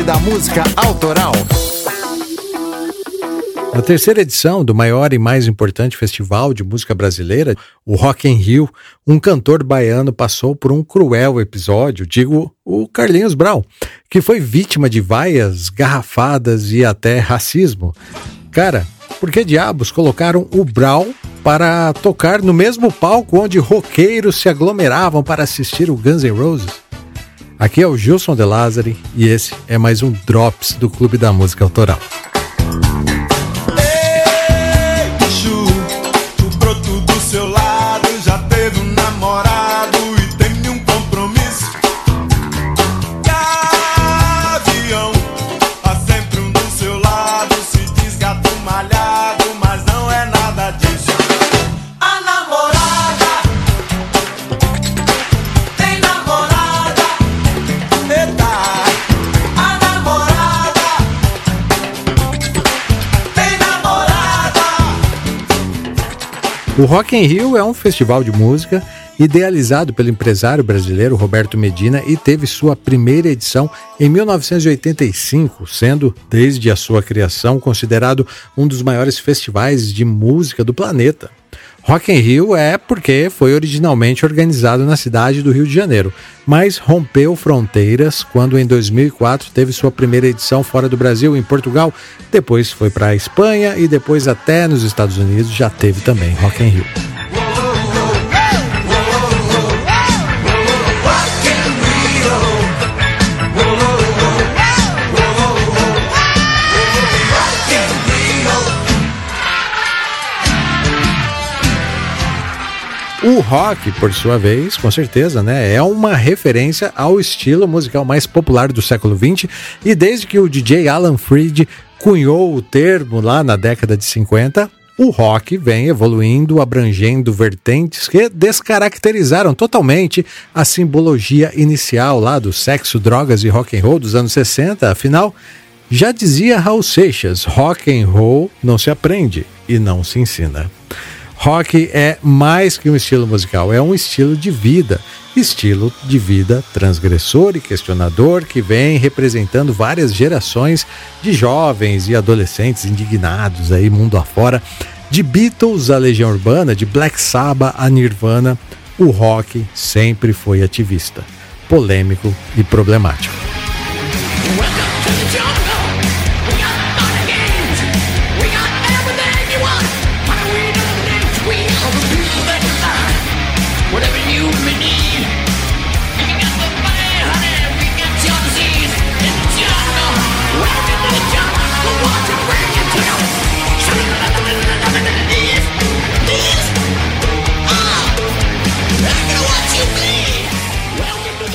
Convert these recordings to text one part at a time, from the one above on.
Clube da Música Autoral. Na terceira edição do maior e mais importante festival de música brasileira, o Rock in Rio, um cantor baiano passou por um cruel episódio, digo, o Carlinhos Brau, que foi vítima de vaias, garrafadas e até racismo. Cara, por que diabos colocaram o Brau para tocar no mesmo palco onde roqueiros se aglomeravam para assistir o Guns N' Roses? Aqui é o Gilson De Lázari e esse é mais um Drops do Clube da Música Autoral. O Rock in Rio é um festival de música idealizado pelo empresário brasileiro Roberto Medina e teve sua primeira edição em 1985, sendo, desde a sua criação, considerado um dos maiores festivais de música do planeta. Rock in Rio é porque foi originalmente organizado na cidade do Rio de Janeiro, mas rompeu fronteiras quando em 2004 teve sua primeira edição fora do Brasil, em Portugal, depois foi para a Espanha e depois até nos Estados Unidos já teve também Rock in Rio. O rock, por sua vez, com certeza, né, é uma referência ao estilo musical mais popular do século XX e desde que o DJ Alan Freed cunhou o termo lá na década de 50, o rock vem evoluindo, abrangendo vertentes que descaracterizaram totalmente a simbologia inicial lá do sexo, drogas e rock and roll dos anos 60. Afinal, já dizia Raul Seixas, rock and roll não se aprende e não se ensina. Rock é mais que um estilo musical, é um estilo de vida. Estilo de vida transgressor e questionador que vem representando várias gerações de jovens e adolescentes indignados aí mundo afora. De Beatles à Legião Urbana, de Black Sabbath a Nirvana, o rock sempre foi ativista, polêmico e problemático.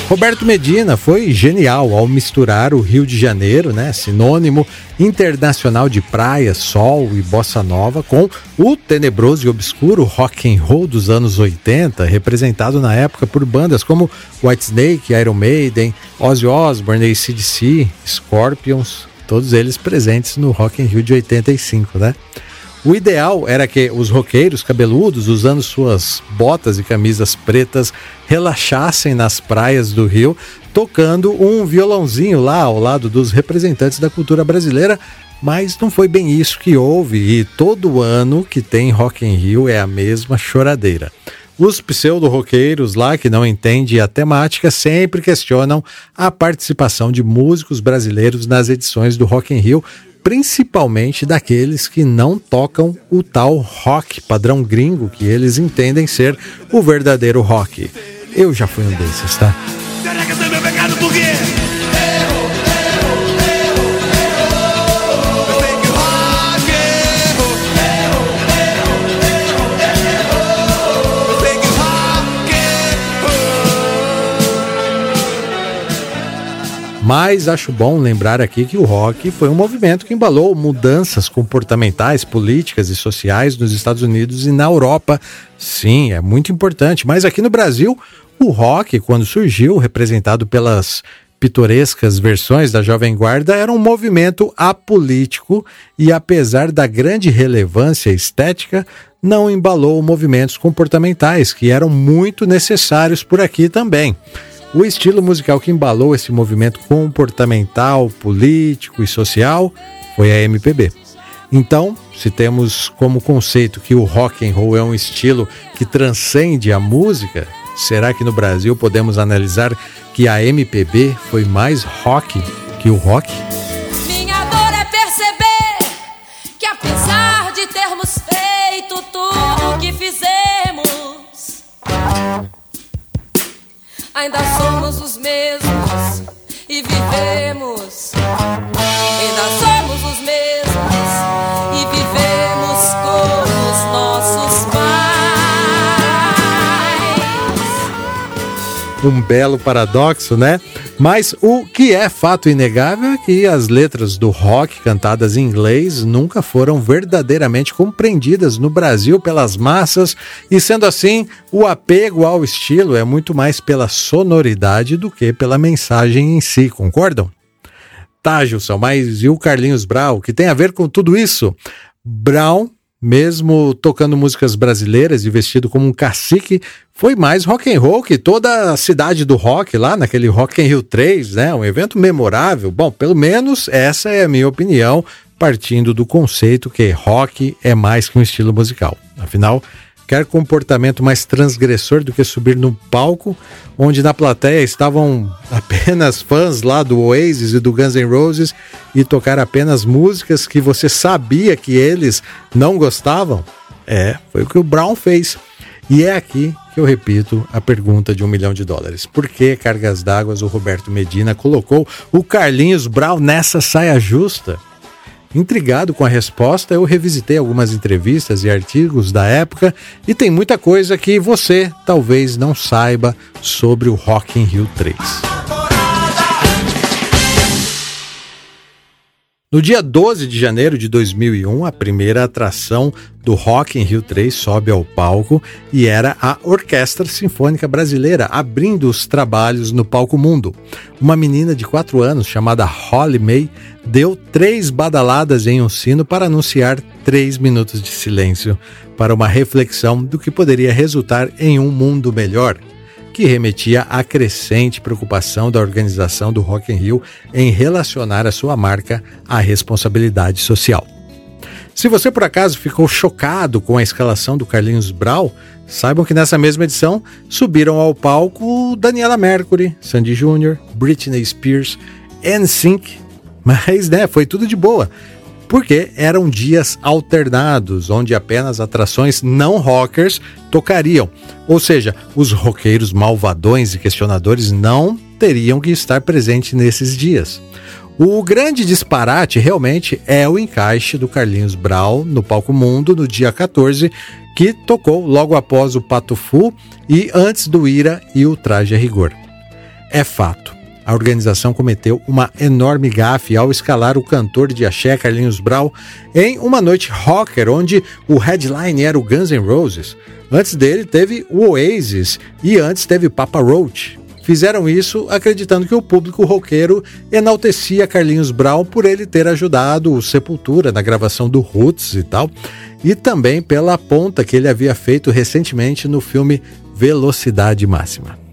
Roberto Medina foi genial ao misturar o Rio de Janeiro, né, sinônimo internacional de praia, sol e bossa nova, com o tenebroso e obscuro rock and roll dos anos 80, representado na época por bandas como Whitesnake, Iron Maiden, Ozzy Osbourne, ACDC, Scorpions, todos eles presentes no Rock in Rio de 85, né? O ideal era que os roqueiros cabeludos, usando suas botas e camisas pretas, relaxassem nas praias do Rio, tocando um violãozinho lá ao lado dos representantes da cultura brasileira, mas não foi bem isso que houve e todo ano que tem Rock in Rio é a mesma choradeira. Os pseudo-roqueiros lá que não entendem a temática sempre questionam a participação de músicos brasileiros nas edições do Rock in Rio, principalmente daqueles que não tocam o tal rock padrão gringo que eles entendem ser o verdadeiro rock. Eu já fui um desses, tá? Será que é meu pecado por quê? Mas acho bom lembrar aqui que o rock foi um movimento que embalou mudanças comportamentais, políticas e sociais nos Estados Unidos e na Europa. Sim, é muito importante. Mas aqui no Brasil, o rock, quando surgiu, representado pelas pitorescas versões da Jovem Guarda, era um movimento apolítico e, apesar da grande relevância estética, não embalou movimentos comportamentais que eram muito necessários por aqui também. O estilo musical que embalou esse movimento comportamental, político e social foi a MPB. Então, se temos como conceito que o rock and roll é um estilo que transcende a música, será que no Brasil podemos analisar que a MPB foi mais rock que o rock? Minha dor é perceber que apesar de termos feito tudo o que fizemos, ainda mesmos e vivemos. Um belo paradoxo, né? Mas o que é fato inegável é que as letras do rock cantadas em inglês nunca foram verdadeiramente compreendidas no Brasil pelas massas, e sendo assim, o apego ao estilo é muito mais pela sonoridade do que pela mensagem em si, concordam? Tá, Gilson, mas e o Carlinhos Brau, que tem a ver com tudo isso? Brown mesmo tocando músicas brasileiras e vestido como um cacique, foi mais rock and roll que toda a cidade do rock lá naquele Rock in Rio 3, né? Um evento memorável. Bom, pelo menos essa é a minha opinião, partindo do conceito que rock é mais que um estilo musical. Afinal, quer comportamento mais transgressor do que subir no palco, onde na plateia estavam apenas fãs lá do Oasis e do Guns N' Roses e tocar apenas músicas que você sabia que eles não gostavam? É, foi o que o Brown fez. E é aqui que eu repito a pergunta de um milhão de dólares. Por que Cargas d'Água o Roberto Medina colocou o Carlinhos Brown nessa saia justa? Intrigado com a resposta, eu revisitei algumas entrevistas e artigos da época e tem muita coisa que você talvez não saiba sobre o Rock in Rio 3. No dia 12 de janeiro de 2001, a primeira atração do Rock in Rio 3 sobe ao palco e era a Orquestra Sinfônica Brasileira abrindo os trabalhos no palco mundo. Uma menina de 4 anos chamada Holly May deu três badaladas em um sino para anunciar três minutos de silêncio para uma reflexão do que poderia resultar em um mundo melhor que remetia à crescente preocupação da organização do Rock in Rio em relacionar a sua marca à responsabilidade social. Se você por acaso ficou chocado com a escalação do Carlinhos Brau, saibam que nessa mesma edição subiram ao palco Daniela Mercury, Sandy Jr., Britney Spears, NSYNC, mas né, foi tudo de boa porque eram dias alternados, onde apenas atrações não rockers tocariam. Ou seja, os roqueiros malvadões e questionadores não teriam que estar presentes nesses dias. O grande disparate realmente é o encaixe do Carlinhos Brau no Palco Mundo no dia 14, que tocou logo após o Pato Fu e antes do Ira e o Traje a Rigor. É fato a organização cometeu uma enorme gafe ao escalar o cantor de axé Carlinhos Brau em uma noite rocker, onde o headline era o Guns N' Roses. Antes dele teve o Oasis e antes teve Papa Roach. Fizeram isso acreditando que o público roqueiro enaltecia Carlinhos Brown por ele ter ajudado o Sepultura na gravação do Roots e tal, e também pela ponta que ele havia feito recentemente no filme Velocidade Máxima.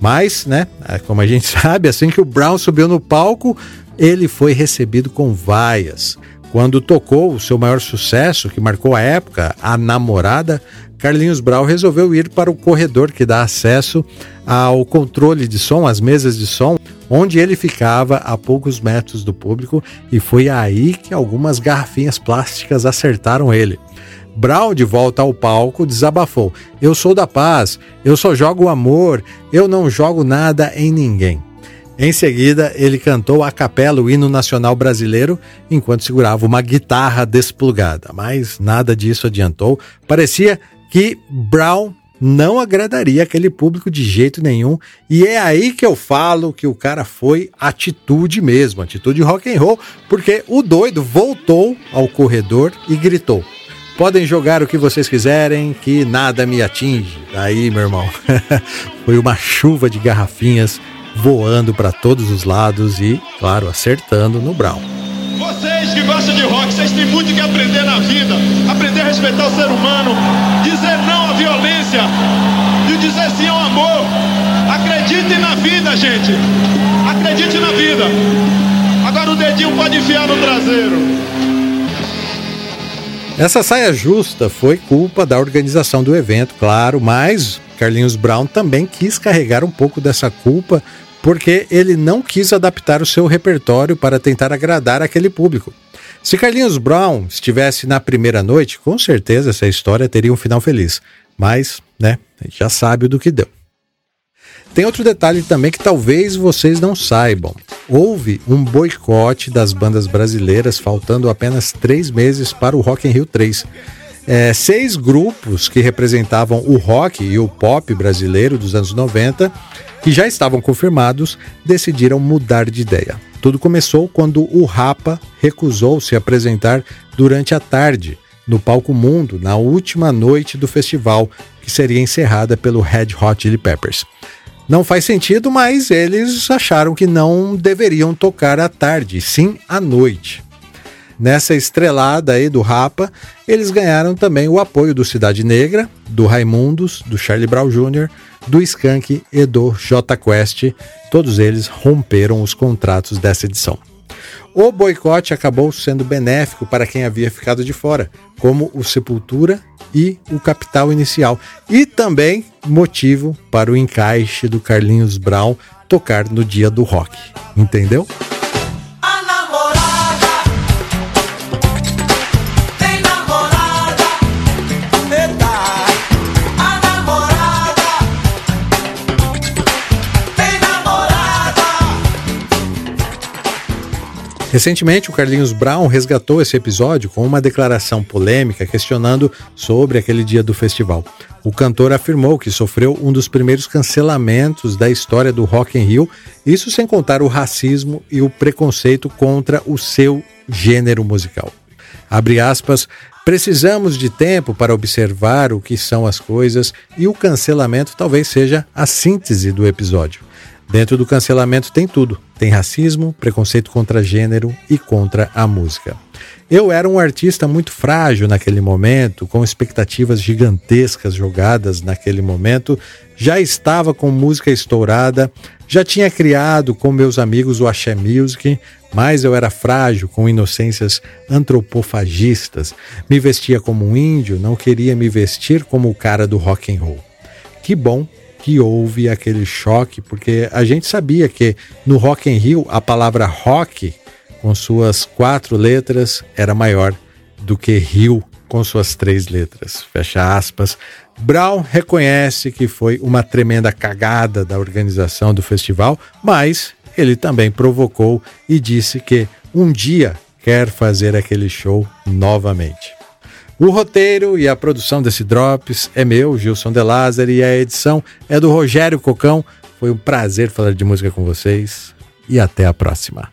Mas, né, é, como a gente sabe, assim que o Brown subiu no palco, ele foi recebido com vaias. Quando tocou o seu maior sucesso, que marcou a época, A Namorada, Carlinhos Brau resolveu ir para o corredor que dá acesso ao controle de som, às mesas de som, onde ele ficava a poucos metros do público, e foi aí que algumas garrafinhas plásticas acertaram ele. Brown, de volta ao palco, desabafou: Eu sou da paz, eu só jogo amor, eu não jogo nada em ninguém. Em seguida, ele cantou a capela o hino nacional brasileiro enquanto segurava uma guitarra desplugada, mas nada disso adiantou. Parecia que Brown não agradaria aquele público de jeito nenhum, e é aí que eu falo que o cara foi atitude mesmo, atitude rock and roll, porque o doido voltou ao corredor e gritou: Podem jogar o que vocês quiserem, que nada me atinge. Aí, meu irmão, foi uma chuva de garrafinhas voando para todos os lados e, claro, acertando no Brown. Vocês que gostam de rock, vocês têm muito que aprender na vida. Aprender a respeitar o ser humano, dizer não à violência e dizer sim ao amor. Acreditem na vida, gente. Acredite na vida. Agora o dedinho pode enfiar no traseiro. Essa saia justa foi culpa da organização do evento, claro, mas Carlinhos Brown também quis carregar um pouco dessa culpa porque ele não quis adaptar o seu repertório para tentar agradar aquele público. Se Carlinhos Brown estivesse na primeira noite, com certeza essa história teria um final feliz. Mas, né, a gente já sabe do que deu. Tem outro detalhe também que talvez vocês não saibam. Houve um boicote das bandas brasileiras, faltando apenas três meses para o Rock in Rio 3. É, seis grupos que representavam o rock e o pop brasileiro dos anos 90, que já estavam confirmados, decidiram mudar de ideia. Tudo começou quando o Rapa recusou se apresentar durante a tarde no Palco Mundo, na última noite do festival, que seria encerrada pelo Red Hot Chili Peppers. Não faz sentido, mas eles acharam que não deveriam tocar à tarde, sim à noite. Nessa estrelada aí do Rapa, eles ganharam também o apoio do Cidade Negra, do Raimundos, do Charlie Brown Jr., do Skank e do J Quest. Todos eles romperam os contratos dessa edição. O boicote acabou sendo benéfico para quem havia ficado de fora, como o Sepultura e o Capital Inicial, e também motivo para o encaixe do Carlinhos Brown tocar no dia do rock. Entendeu? Recentemente, o Carlinhos Brown resgatou esse episódio com uma declaração polêmica questionando sobre aquele dia do festival. O cantor afirmou que sofreu um dos primeiros cancelamentos da história do Rock in Rio, isso sem contar o racismo e o preconceito contra o seu gênero musical. Abre aspas, precisamos de tempo para observar o que são as coisas e o cancelamento talvez seja a síntese do episódio. Dentro do cancelamento tem tudo: tem racismo, preconceito contra gênero e contra a música. Eu era um artista muito frágil naquele momento, com expectativas gigantescas jogadas naquele momento, já estava com música estourada, já tinha criado com meus amigos o Axé Music, mas eu era frágil, com inocências antropofagistas. Me vestia como um índio, não queria me vestir como o cara do rock and roll. Que bom que houve aquele choque, porque a gente sabia que no Rock in Rio a palavra rock, com suas quatro letras, era maior do que Rio com suas três letras. Fecha aspas. Brown reconhece que foi uma tremenda cagada da organização do festival, mas ele também provocou e disse que um dia quer fazer aquele show novamente. O roteiro e a produção desse Drops é meu, Gilson De Lázaro, e a edição é do Rogério Cocão. Foi um prazer falar de música com vocês e até a próxima.